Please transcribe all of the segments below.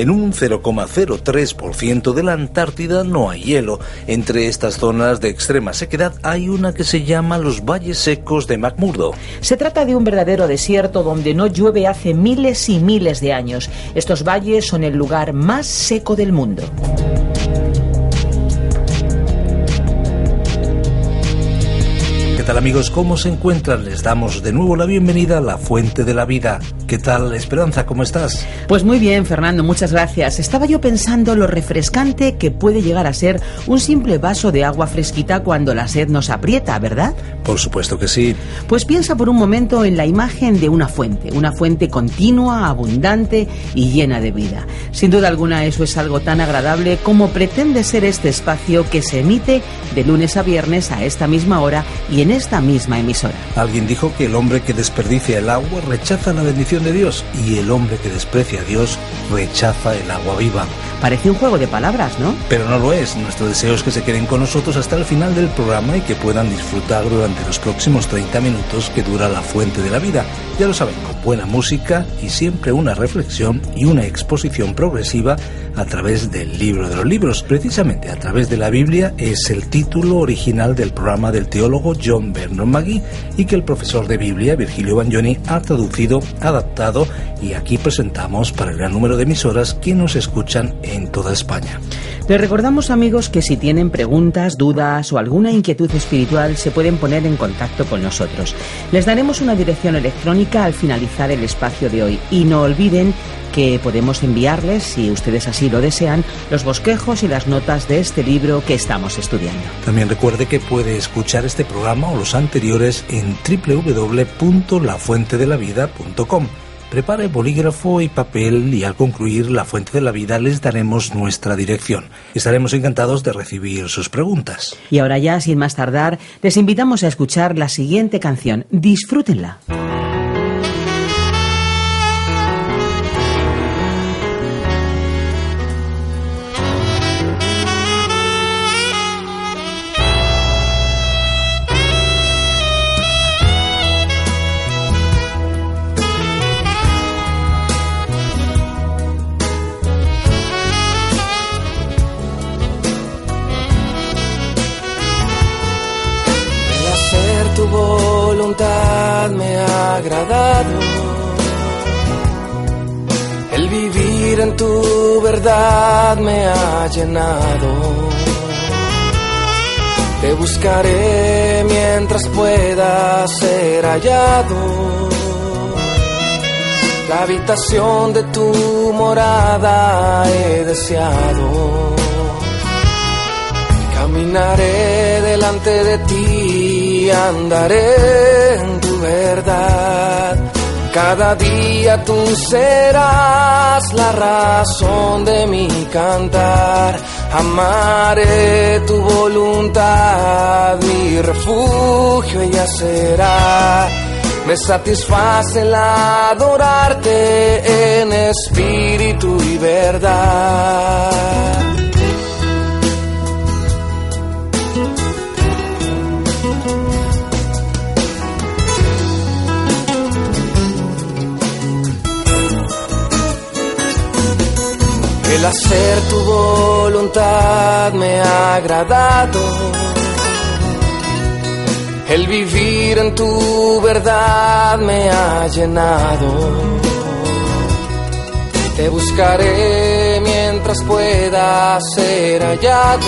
En un 0,03% de la Antártida no hay hielo. Entre estas zonas de extrema sequedad hay una que se llama los valles secos de McMurdo. Se trata de un verdadero desierto donde no llueve hace miles y miles de años. Estos valles son el lugar más seco del mundo. Tal amigos? ¿Cómo se encuentran? Les damos de nuevo la bienvenida a la Fuente de la Vida. ¿Qué tal Esperanza? ¿Cómo estás? Pues muy bien, Fernando, muchas gracias. Estaba yo pensando lo refrescante que puede llegar a ser un simple vaso de agua fresquita cuando la sed nos aprieta, ¿verdad? Por supuesto que sí. Pues piensa por un momento en la imagen de una fuente, una fuente continua, abundante y llena de vida. Sin duda alguna eso es algo tan agradable como pretende ser este espacio que se emite de lunes a viernes a esta misma hora y en esta misma emisora. Alguien dijo que el hombre que desperdicia el agua rechaza la bendición de Dios y el hombre que desprecia a Dios rechaza el agua viva. Parece un juego de palabras, ¿no? Pero no lo es. Nuestro deseo es que se queden con nosotros hasta el final del programa y que puedan disfrutar durante los próximos 30 minutos que dura la fuente de la vida. Ya lo saben, con buena música y siempre una reflexión y una exposición progresiva a través del libro de los libros. Precisamente a través de la Biblia es el título original del programa del teólogo John Vernon Magui y que el profesor de Biblia Virgilio Bagnoni ha traducido, adaptado y aquí presentamos para el gran número de emisoras que nos escuchan en toda España. Les recordamos amigos que si tienen preguntas, dudas o alguna inquietud espiritual se pueden poner en contacto con nosotros. Les daremos una dirección electrónica al finalizar el espacio de hoy y no olviden que podemos enviarles, si ustedes así lo desean, los bosquejos y las notas de este libro que estamos estudiando. También recuerde que puede escuchar este programa o los anteriores en www.lafuentedelavida.com. Prepare bolígrafo y papel y al concluir La Fuente de la Vida les daremos nuestra dirección. Estaremos encantados de recibir sus preguntas. Y ahora ya, sin más tardar, les invitamos a escuchar la siguiente canción. Disfrútenla. Verdad me ha llenado. Te buscaré mientras pueda ser hallado. La habitación de tu morada he deseado. Caminaré delante de ti, andaré en tu verdad. Cada día tú serás la razón de mi cantar. Amaré tu voluntad, mi refugio ella será. Me satisface el adorarte en espíritu y verdad. El hacer tu voluntad me ha agradado. El vivir en tu verdad me ha llenado. Te buscaré mientras pueda ser hallado.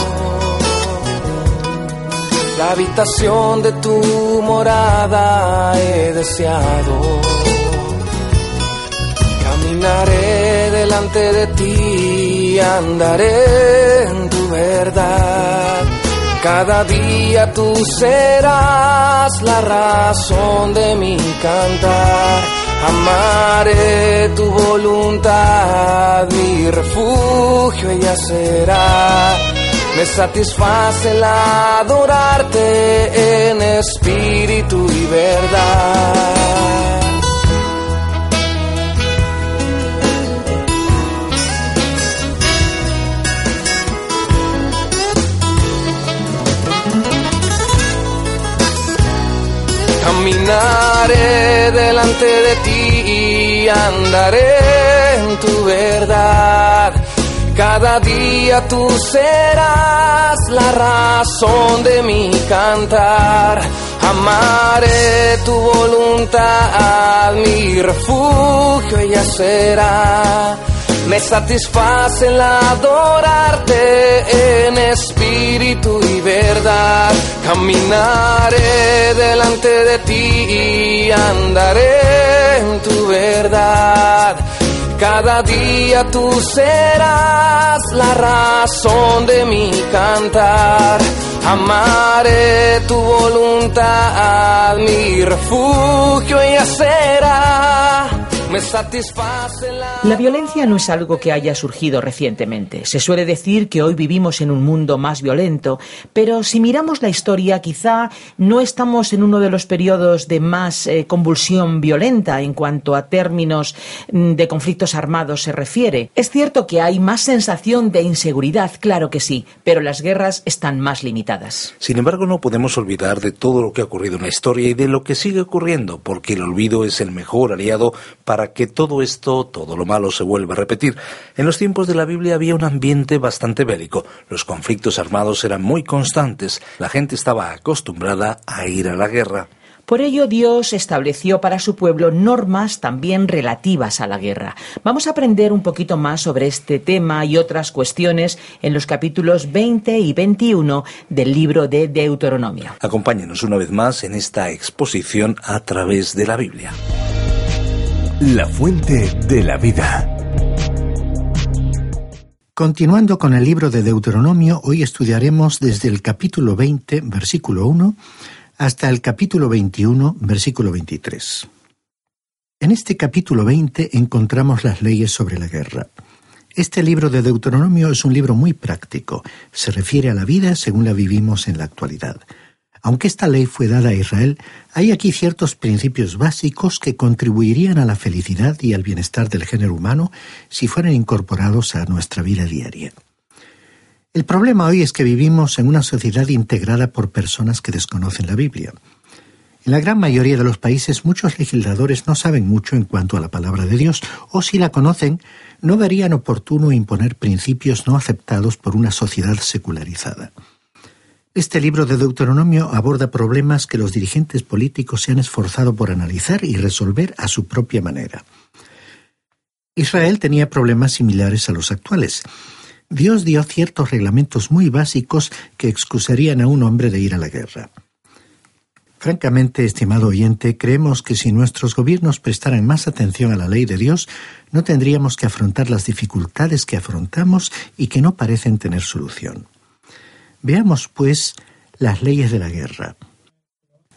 La habitación de tu morada he deseado. Delante de ti, andaré en tu verdad. Cada día tú serás la razón de mi cantar. Amaré tu voluntad, mi refugio ella será. Me satisface el adorarte en espíritu y verdad. Caminaré delante de ti y andaré en tu verdad. Cada día tú serás la razón de mi cantar. Amaré tu voluntad, mi refugio ella será me satisface el adorarte en espíritu y verdad. Caminaré delante de ti y andaré en tu verdad. Cada día tú serás la razón de mi cantar. Amaré tu voluntad, mi refugio y será satisface la... La violencia no es algo que haya surgido recientemente. Se suele decir que hoy vivimos en un mundo más violento, pero si miramos la historia, quizá no estamos en uno de los periodos de más eh, convulsión violenta en cuanto a términos mm, de conflictos armados se refiere. Es cierto que hay más sensación de inseguridad, claro que sí, pero las guerras están más limitadas. Sin embargo, no podemos olvidar de todo lo que ha ocurrido en la historia y de lo que sigue ocurriendo, porque el olvido es el mejor aliado para que todo esto, todo lo malo se vuelva a repetir. En los tiempos de la Biblia había un ambiente bastante bélico. Los conflictos armados eran muy constantes. La gente estaba acostumbrada a ir a la guerra. Por ello Dios estableció para su pueblo normas también relativas a la guerra. Vamos a aprender un poquito más sobre este tema y otras cuestiones en los capítulos 20 y 21 del libro de Deuteronomio. Acompáñenos una vez más en esta exposición a través de la Biblia. La fuente de la vida. Continuando con el libro de Deuteronomio, hoy estudiaremos desde el capítulo 20, versículo 1, hasta el capítulo 21, versículo 23. En este capítulo 20 encontramos las leyes sobre la guerra. Este libro de Deuteronomio es un libro muy práctico, se refiere a la vida según la vivimos en la actualidad. Aunque esta ley fue dada a Israel, hay aquí ciertos principios básicos que contribuirían a la felicidad y al bienestar del género humano si fueran incorporados a nuestra vida diaria. El problema hoy es que vivimos en una sociedad integrada por personas que desconocen la Biblia. En la gran mayoría de los países muchos legisladores no saben mucho en cuanto a la palabra de Dios, o si la conocen, no verían oportuno imponer principios no aceptados por una sociedad secularizada. Este libro de Deuteronomio aborda problemas que los dirigentes políticos se han esforzado por analizar y resolver a su propia manera. Israel tenía problemas similares a los actuales. Dios dio ciertos reglamentos muy básicos que excusarían a un hombre de ir a la guerra. Francamente, estimado oyente, creemos que si nuestros gobiernos prestaran más atención a la ley de Dios, no tendríamos que afrontar las dificultades que afrontamos y que no parecen tener solución. Veamos, pues, las leyes de la guerra.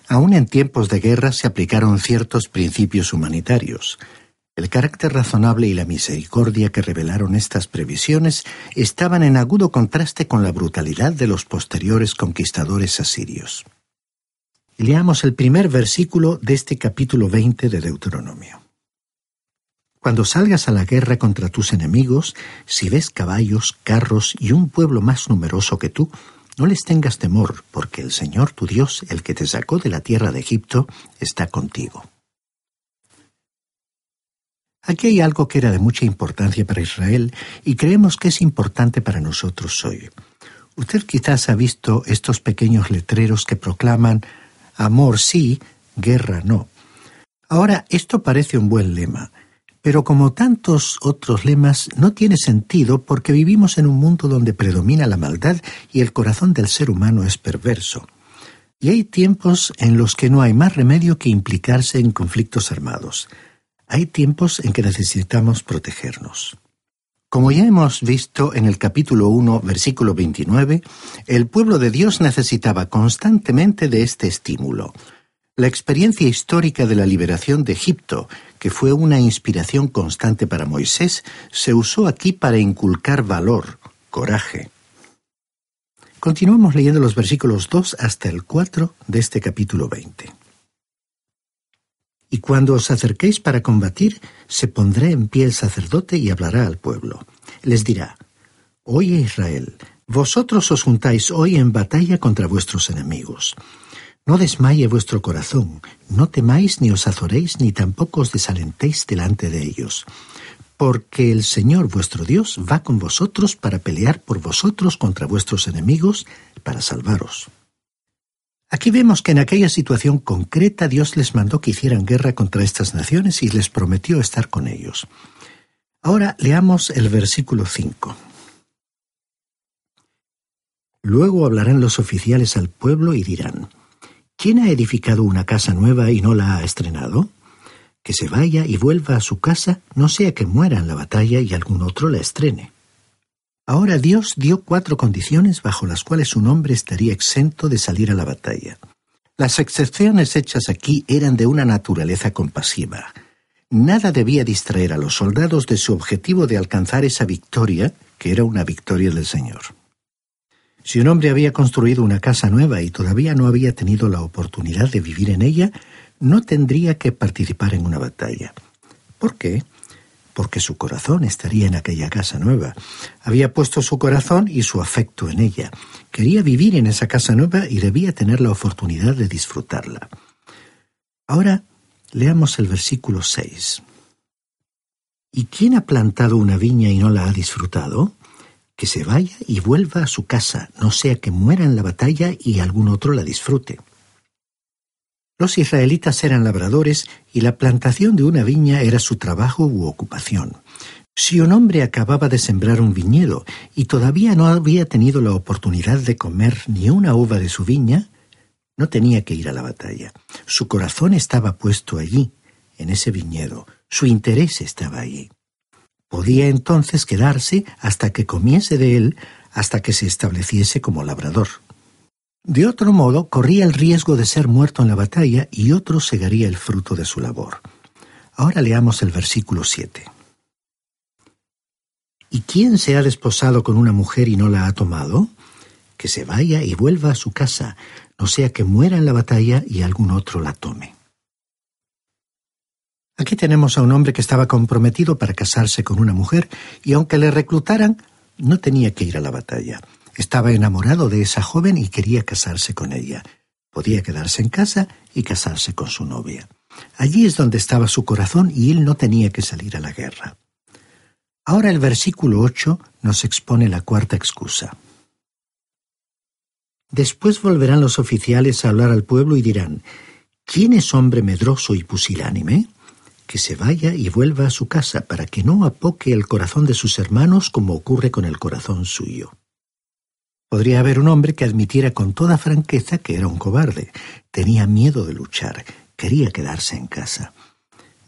Aún en tiempos de guerra se aplicaron ciertos principios humanitarios. El carácter razonable y la misericordia que revelaron estas previsiones estaban en agudo contraste con la brutalidad de los posteriores conquistadores asirios. Leamos el primer versículo de este capítulo 20 de Deuteronomio. Cuando salgas a la guerra contra tus enemigos, si ves caballos, carros y un pueblo más numeroso que tú, no les tengas temor, porque el Señor tu Dios, el que te sacó de la tierra de Egipto, está contigo. Aquí hay algo que era de mucha importancia para Israel y creemos que es importante para nosotros hoy. Usted quizás ha visto estos pequeños letreros que proclaman amor sí, guerra no. Ahora, esto parece un buen lema, pero como tantos otros lemas, no tiene sentido porque vivimos en un mundo donde predomina la maldad y el corazón del ser humano es perverso. Y hay tiempos en los que no hay más remedio que implicarse en conflictos armados. Hay tiempos en que necesitamos protegernos. Como ya hemos visto en el capítulo 1, versículo 29, el pueblo de Dios necesitaba constantemente de este estímulo. La experiencia histórica de la liberación de Egipto, que fue una inspiración constante para Moisés, se usó aquí para inculcar valor, coraje. Continuamos leyendo los versículos 2 hasta el 4 de este capítulo 20. Y cuando os acerquéis para combatir, se pondrá en pie el sacerdote y hablará al pueblo. Les dirá, Oye Israel, vosotros os juntáis hoy en batalla contra vuestros enemigos. No desmaye vuestro corazón, no temáis ni os azoréis ni tampoco os desalentéis delante de ellos, porque el Señor vuestro Dios va con vosotros para pelear por vosotros contra vuestros enemigos, para salvaros. Aquí vemos que en aquella situación concreta Dios les mandó que hicieran guerra contra estas naciones y les prometió estar con ellos. Ahora leamos el versículo 5. Luego hablarán los oficiales al pueblo y dirán, ¿Quién ha edificado una casa nueva y no la ha estrenado? Que se vaya y vuelva a su casa, no sea que muera en la batalla y algún otro la estrene. Ahora Dios dio cuatro condiciones bajo las cuales un hombre estaría exento de salir a la batalla. Las excepciones hechas aquí eran de una naturaleza compasiva. Nada debía distraer a los soldados de su objetivo de alcanzar esa victoria, que era una victoria del Señor. Si un hombre había construido una casa nueva y todavía no había tenido la oportunidad de vivir en ella, no tendría que participar en una batalla. ¿Por qué? Porque su corazón estaría en aquella casa nueva. Había puesto su corazón y su afecto en ella. Quería vivir en esa casa nueva y debía tener la oportunidad de disfrutarla. Ahora leamos el versículo 6. ¿Y quién ha plantado una viña y no la ha disfrutado? Que se vaya y vuelva a su casa, no sea que muera en la batalla y algún otro la disfrute. Los israelitas eran labradores y la plantación de una viña era su trabajo u ocupación. Si un hombre acababa de sembrar un viñedo y todavía no había tenido la oportunidad de comer ni una uva de su viña, no tenía que ir a la batalla. Su corazón estaba puesto allí, en ese viñedo. Su interés estaba allí. Podía entonces quedarse hasta que comiese de él, hasta que se estableciese como labrador. De otro modo, corría el riesgo de ser muerto en la batalla y otro segaría el fruto de su labor. Ahora leamos el versículo 7. ¿Y quién se ha desposado con una mujer y no la ha tomado? Que se vaya y vuelva a su casa, no sea que muera en la batalla y algún otro la tome. Aquí tenemos a un hombre que estaba comprometido para casarse con una mujer y aunque le reclutaran, no tenía que ir a la batalla. Estaba enamorado de esa joven y quería casarse con ella. Podía quedarse en casa y casarse con su novia. Allí es donde estaba su corazón y él no tenía que salir a la guerra. Ahora el versículo 8 nos expone la cuarta excusa. Después volverán los oficiales a hablar al pueblo y dirán, ¿quién es hombre medroso y pusilánime? Que se vaya y vuelva a su casa para que no apoque el corazón de sus hermanos como ocurre con el corazón suyo. Podría haber un hombre que admitiera con toda franqueza que era un cobarde, tenía miedo de luchar, quería quedarse en casa.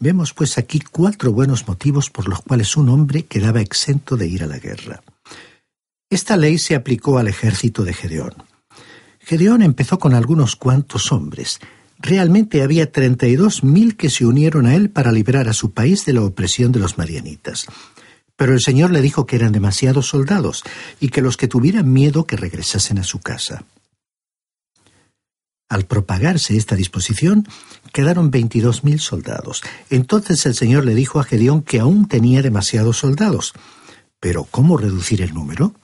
Vemos pues aquí cuatro buenos motivos por los cuales un hombre quedaba exento de ir a la guerra. Esta ley se aplicó al ejército de Gedeón. Gedeón empezó con algunos cuantos hombres, Realmente había treinta y dos mil que se unieron a él para librar a su país de la opresión de los marianitas. Pero el Señor le dijo que eran demasiados soldados y que los que tuvieran miedo que regresasen a su casa. Al propagarse esta disposición, quedaron veintidós mil soldados. Entonces el Señor le dijo a Gedeón que aún tenía demasiados soldados. Pero ¿cómo reducir el número?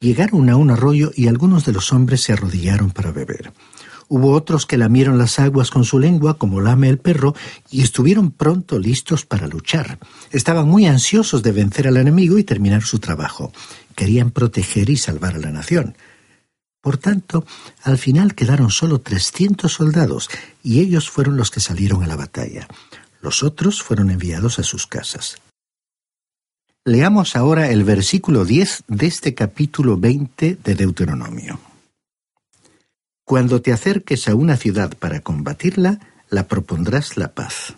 Llegaron a un arroyo y algunos de los hombres se arrodillaron para beber. Hubo otros que lamieron las aguas con su lengua, como lame el perro, y estuvieron pronto listos para luchar. Estaban muy ansiosos de vencer al enemigo y terminar su trabajo. Querían proteger y salvar a la nación. Por tanto, al final quedaron solo trescientos soldados, y ellos fueron los que salieron a la batalla. Los otros fueron enviados a sus casas. Leamos ahora el versículo 10 de este capítulo 20 de Deuteronomio. Cuando te acerques a una ciudad para combatirla, la propondrás la paz.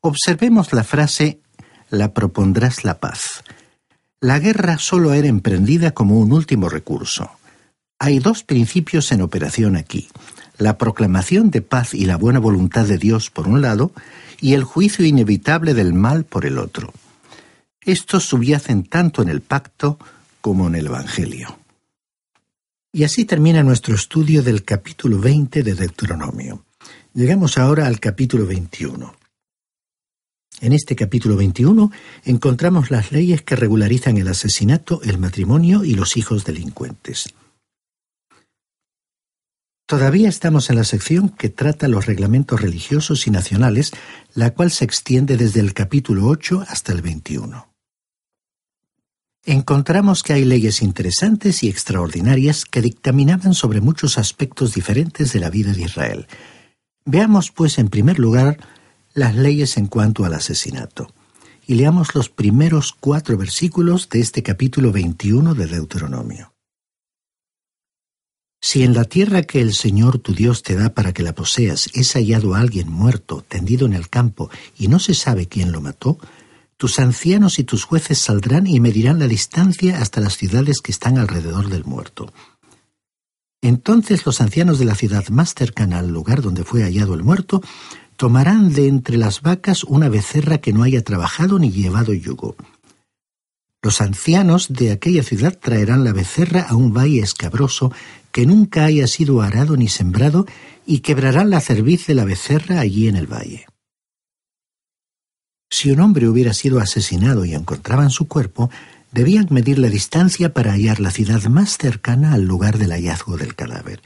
Observemos la frase la propondrás la paz. La guerra solo era emprendida como un último recurso. Hay dos principios en operación aquí. la proclamación de paz y la buena voluntad de Dios por un lado, y el juicio inevitable del mal por el otro. Estos subyacen tanto en el pacto como en el Evangelio. Y así termina nuestro estudio del capítulo 20 de Deuteronomio. Llegamos ahora al capítulo 21. En este capítulo 21 encontramos las leyes que regularizan el asesinato, el matrimonio y los hijos delincuentes. Todavía estamos en la sección que trata los reglamentos religiosos y nacionales, la cual se extiende desde el capítulo 8 hasta el 21. Encontramos que hay leyes interesantes y extraordinarias que dictaminaban sobre muchos aspectos diferentes de la vida de Israel. Veamos, pues, en primer lugar, las leyes en cuanto al asesinato. Y leamos los primeros cuatro versículos de este capítulo 21 de Deuteronomio. Si en la tierra que el Señor tu Dios te da para que la poseas es hallado alguien muerto, tendido en el campo, y no se sabe quién lo mató, tus ancianos y tus jueces saldrán y medirán la distancia hasta las ciudades que están alrededor del muerto. Entonces los ancianos de la ciudad más cercana al lugar donde fue hallado el muerto tomarán de entre las vacas una becerra que no haya trabajado ni llevado yugo los ancianos de aquella ciudad traerán la becerra a un valle escabroso que nunca haya sido arado ni sembrado y quebrarán la cerviz de la becerra allí en el valle. Si un hombre hubiera sido asesinado y encontraban su cuerpo, debían medir la distancia para hallar la ciudad más cercana al lugar del hallazgo del cadáver.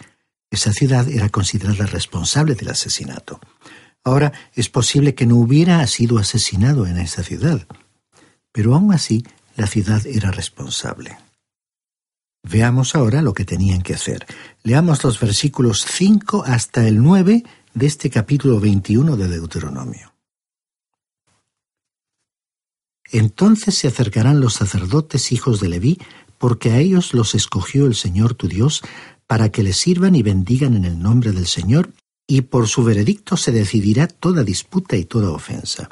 Esa ciudad era considerada responsable del asesinato. Ahora es posible que no hubiera sido asesinado en esa ciudad, pero aún así la ciudad era responsable. Veamos ahora lo que tenían que hacer. Leamos los versículos 5 hasta el 9 de este capítulo 21 de Deuteronomio. Entonces se acercarán los sacerdotes hijos de Leví, porque a ellos los escogió el Señor tu Dios, para que les sirvan y bendigan en el nombre del Señor, y por su veredicto se decidirá toda disputa y toda ofensa.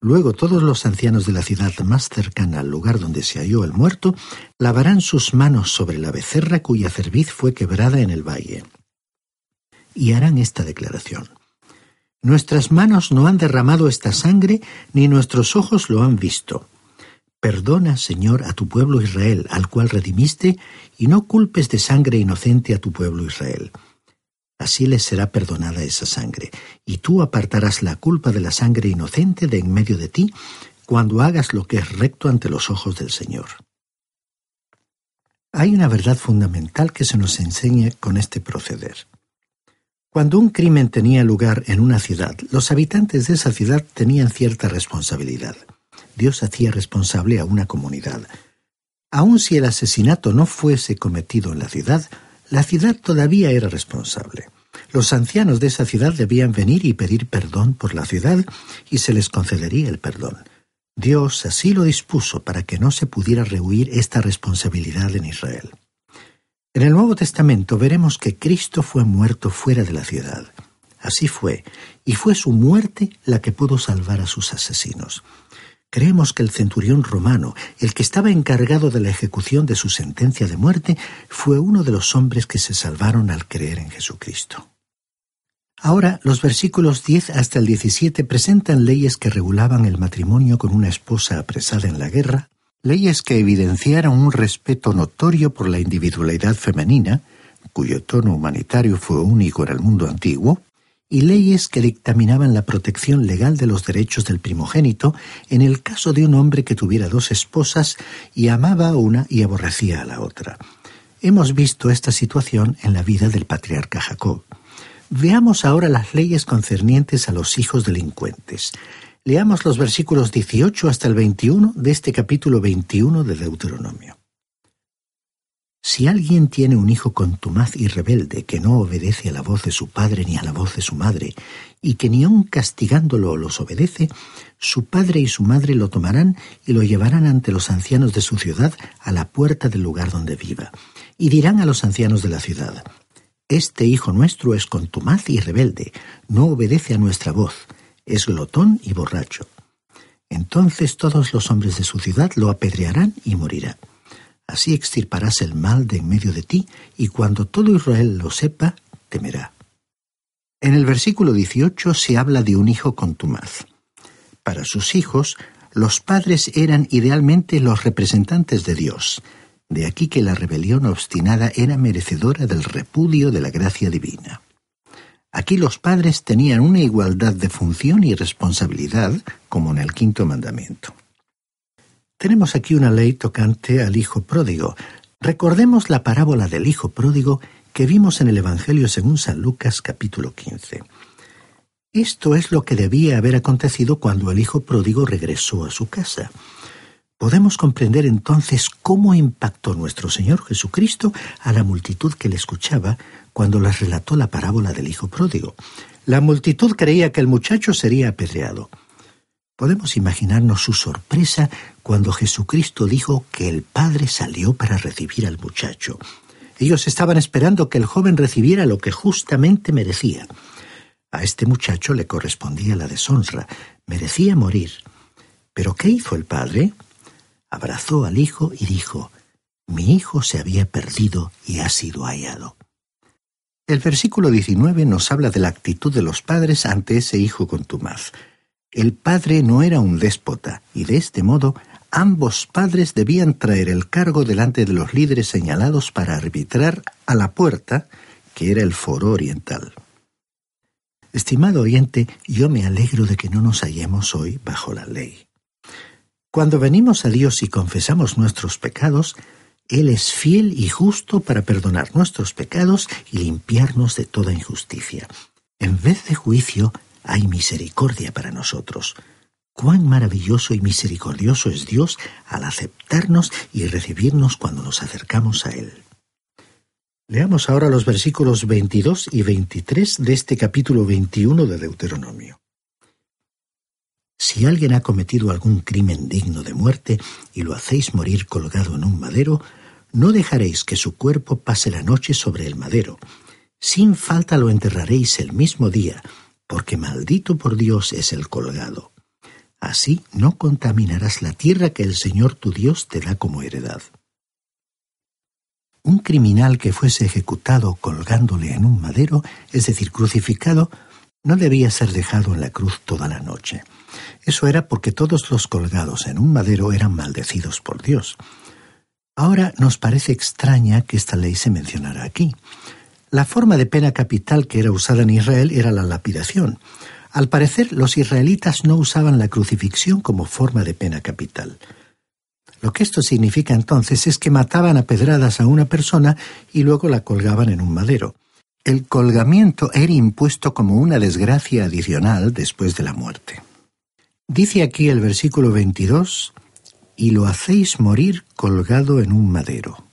Luego todos los ancianos de la ciudad más cercana al lugar donde se halló el muerto lavarán sus manos sobre la becerra cuya cerviz fue quebrada en el valle. Y harán esta declaración. Nuestras manos no han derramado esta sangre, ni nuestros ojos lo han visto. Perdona, Señor, a tu pueblo Israel, al cual redimiste, y no culpes de sangre inocente a tu pueblo Israel así les será perdonada esa sangre, y tú apartarás la culpa de la sangre inocente de en medio de ti, cuando hagas lo que es recto ante los ojos del Señor. Hay una verdad fundamental que se nos enseña con este proceder. Cuando un crimen tenía lugar en una ciudad, los habitantes de esa ciudad tenían cierta responsabilidad. Dios hacía responsable a una comunidad. Aun si el asesinato no fuese cometido en la ciudad, la ciudad todavía era responsable. Los ancianos de esa ciudad debían venir y pedir perdón por la ciudad y se les concedería el perdón. Dios así lo dispuso para que no se pudiera rehuir esta responsabilidad en Israel. En el Nuevo Testamento veremos que Cristo fue muerto fuera de la ciudad. Así fue, y fue su muerte la que pudo salvar a sus asesinos. Creemos que el centurión romano, el que estaba encargado de la ejecución de su sentencia de muerte, fue uno de los hombres que se salvaron al creer en Jesucristo. Ahora, los versículos 10 hasta el 17 presentan leyes que regulaban el matrimonio con una esposa apresada en la guerra, leyes que evidenciaron un respeto notorio por la individualidad femenina, cuyo tono humanitario fue único en el mundo antiguo, y leyes que dictaminaban la protección legal de los derechos del primogénito en el caso de un hombre que tuviera dos esposas y amaba a una y aborrecía a la otra. Hemos visto esta situación en la vida del patriarca Jacob. Veamos ahora las leyes concernientes a los hijos delincuentes. Leamos los versículos 18 hasta el 21 de este capítulo 21 de Deuteronomio. Si alguien tiene un hijo contumaz y rebelde que no obedece a la voz de su padre ni a la voz de su madre, y que ni aun castigándolo los obedece, su padre y su madre lo tomarán y lo llevarán ante los ancianos de su ciudad a la puerta del lugar donde viva, y dirán a los ancianos de la ciudad, Este hijo nuestro es contumaz y rebelde, no obedece a nuestra voz, es glotón y borracho. Entonces todos los hombres de su ciudad lo apedrearán y morirá. Así extirparás el mal de en medio de ti, y cuando todo Israel lo sepa, temerá. En el versículo 18 se habla de un hijo contumaz. Para sus hijos, los padres eran idealmente los representantes de Dios. De aquí que la rebelión obstinada era merecedora del repudio de la gracia divina. Aquí los padres tenían una igualdad de función y responsabilidad, como en el quinto mandamiento. Tenemos aquí una ley tocante al hijo pródigo. Recordemos la parábola del hijo pródigo que vimos en el Evangelio según San Lucas capítulo 15. Esto es lo que debía haber acontecido cuando el hijo pródigo regresó a su casa. Podemos comprender entonces cómo impactó nuestro Señor Jesucristo a la multitud que le escuchaba cuando les relató la parábola del hijo pródigo. La multitud creía que el muchacho sería apedreado. Podemos imaginarnos su sorpresa cuando Jesucristo dijo que el Padre salió para recibir al muchacho. Ellos estaban esperando que el joven recibiera lo que justamente merecía. A este muchacho le correspondía la deshonra, merecía morir. Pero ¿qué hizo el padre? Abrazó al hijo y dijo, Mi hijo se había perdido y ha sido hallado. El versículo 19 nos habla de la actitud de los padres ante ese hijo contumaz. El padre no era un déspota, y de este modo ambos padres debían traer el cargo delante de los líderes señalados para arbitrar a la puerta, que era el foro oriental. Estimado oyente, yo me alegro de que no nos hallemos hoy bajo la ley. Cuando venimos a Dios y confesamos nuestros pecados, Él es fiel y justo para perdonar nuestros pecados y limpiarnos de toda injusticia. En vez de juicio, hay misericordia para nosotros. Cuán maravilloso y misericordioso es Dios al aceptarnos y recibirnos cuando nos acercamos a Él. Leamos ahora los versículos 22 y 23 de este capítulo 21 de Deuteronomio. Si alguien ha cometido algún crimen digno de muerte y lo hacéis morir colgado en un madero, no dejaréis que su cuerpo pase la noche sobre el madero. Sin falta lo enterraréis el mismo día, porque maldito por Dios es el colgado. Así no contaminarás la tierra que el Señor tu Dios te da como heredad. Un criminal que fuese ejecutado colgándole en un madero, es decir, crucificado, no debía ser dejado en la cruz toda la noche. Eso era porque todos los colgados en un madero eran maldecidos por Dios. Ahora nos parece extraña que esta ley se mencionara aquí. La forma de pena capital que era usada en Israel era la lapidación. Al parecer, los israelitas no usaban la crucifixión como forma de pena capital. Lo que esto significa entonces es que mataban a pedradas a una persona y luego la colgaban en un madero. El colgamiento era impuesto como una desgracia adicional después de la muerte. Dice aquí el versículo 22, y lo hacéis morir colgado en un madero.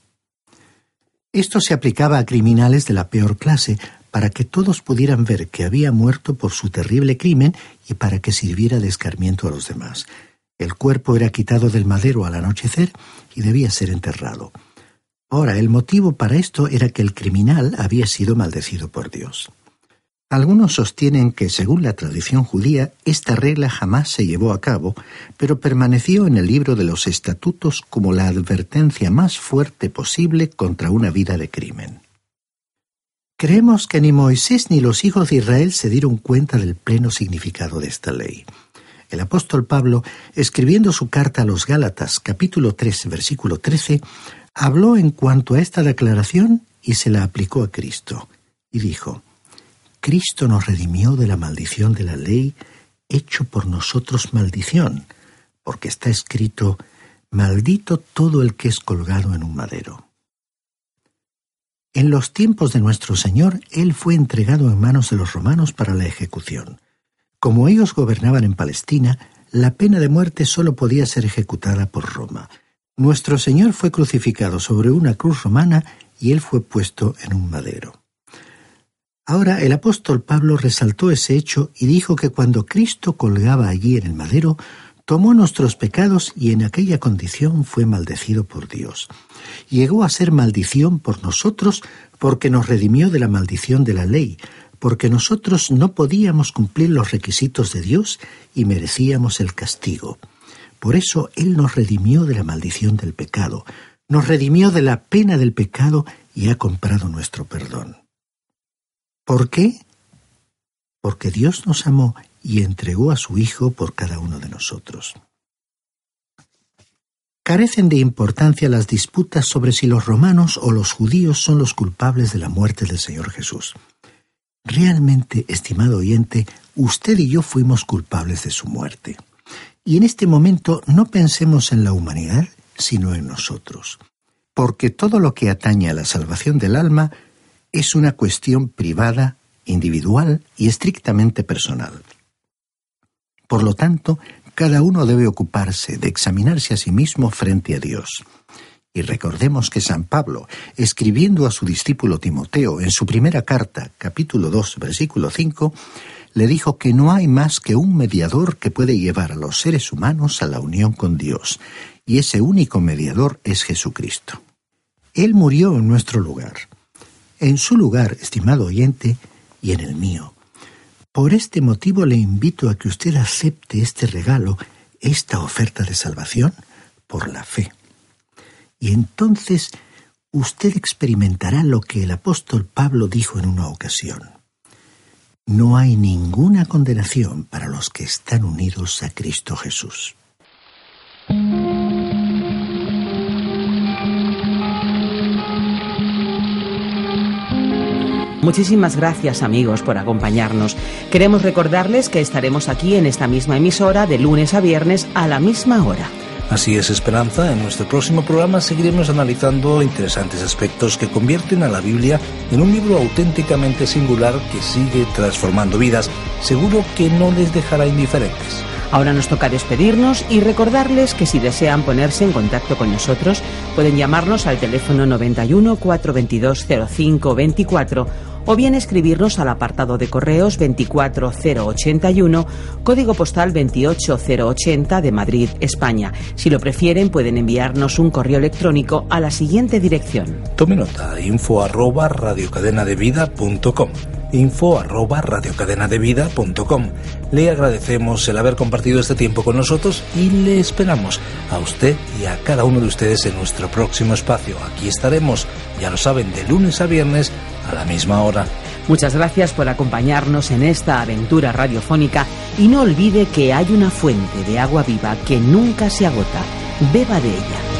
Esto se aplicaba a criminales de la peor clase, para que todos pudieran ver que había muerto por su terrible crimen y para que sirviera de escarmiento a los demás. El cuerpo era quitado del madero al anochecer y debía ser enterrado. Ahora, el motivo para esto era que el criminal había sido maldecido por Dios. Algunos sostienen que, según la tradición judía, esta regla jamás se llevó a cabo, pero permaneció en el libro de los estatutos como la advertencia más fuerte posible contra una vida de crimen. Creemos que ni Moisés ni los hijos de Israel se dieron cuenta del pleno significado de esta ley. El apóstol Pablo, escribiendo su carta a los Gálatas capítulo 3 versículo 13, habló en cuanto a esta declaración y se la aplicó a Cristo, y dijo, Cristo nos redimió de la maldición de la ley, hecho por nosotros maldición, porque está escrito, maldito todo el que es colgado en un madero. En los tiempos de nuestro Señor, Él fue entregado en manos de los romanos para la ejecución. Como ellos gobernaban en Palestina, la pena de muerte solo podía ser ejecutada por Roma. Nuestro Señor fue crucificado sobre una cruz romana y él fue puesto en un madero. Ahora el apóstol Pablo resaltó ese hecho y dijo que cuando Cristo colgaba allí en el madero, tomó nuestros pecados y en aquella condición fue maldecido por Dios. Llegó a ser maldición por nosotros porque nos redimió de la maldición de la ley, porque nosotros no podíamos cumplir los requisitos de Dios y merecíamos el castigo. Por eso Él nos redimió de la maldición del pecado, nos redimió de la pena del pecado y ha comprado nuestro perdón. ¿Por qué? Porque Dios nos amó y entregó a su Hijo por cada uno de nosotros. Carecen de importancia las disputas sobre si los romanos o los judíos son los culpables de la muerte del Señor Jesús. Realmente, estimado oyente, usted y yo fuimos culpables de su muerte. Y en este momento no pensemos en la humanidad, sino en nosotros. Porque todo lo que atañe a la salvación del alma es una cuestión privada, individual y estrictamente personal. Por lo tanto, cada uno debe ocuparse de examinarse a sí mismo frente a Dios. Y recordemos que San Pablo, escribiendo a su discípulo Timoteo en su primera carta, capítulo 2, versículo 5, le dijo que no hay más que un mediador que puede llevar a los seres humanos a la unión con Dios, y ese único mediador es Jesucristo. Él murió en nuestro lugar, en su lugar, estimado oyente, y en el mío. Por este motivo le invito a que usted acepte este regalo, esta oferta de salvación, por la fe. Y entonces usted experimentará lo que el apóstol Pablo dijo en una ocasión. No hay ninguna condenación para los que están unidos a Cristo Jesús. Muchísimas gracias amigos por acompañarnos. Queremos recordarles que estaremos aquí en esta misma emisora de lunes a viernes a la misma hora. Así es, Esperanza. En nuestro próximo programa seguiremos analizando interesantes aspectos que convierten a la Biblia en un libro auténticamente singular que sigue transformando vidas. Seguro que no les dejará indiferentes. Ahora nos toca despedirnos y recordarles que si desean ponerse en contacto con nosotros, pueden llamarnos al teléfono 91 422 0524 o bien escribirnos al apartado de correos 24081, código postal 28080 de Madrid, España. Si lo prefieren, pueden enviarnos un correo electrónico a la siguiente dirección. Tome nota, info arroba info arroba radiocadenadevida.com. Le agradecemos el haber compartido este tiempo con nosotros y le esperamos a usted y a cada uno de ustedes en nuestro próximo espacio. Aquí estaremos, ya lo saben, de lunes a viernes a la misma hora. Muchas gracias por acompañarnos en esta aventura radiofónica y no olvide que hay una fuente de agua viva que nunca se agota. Beba de ella.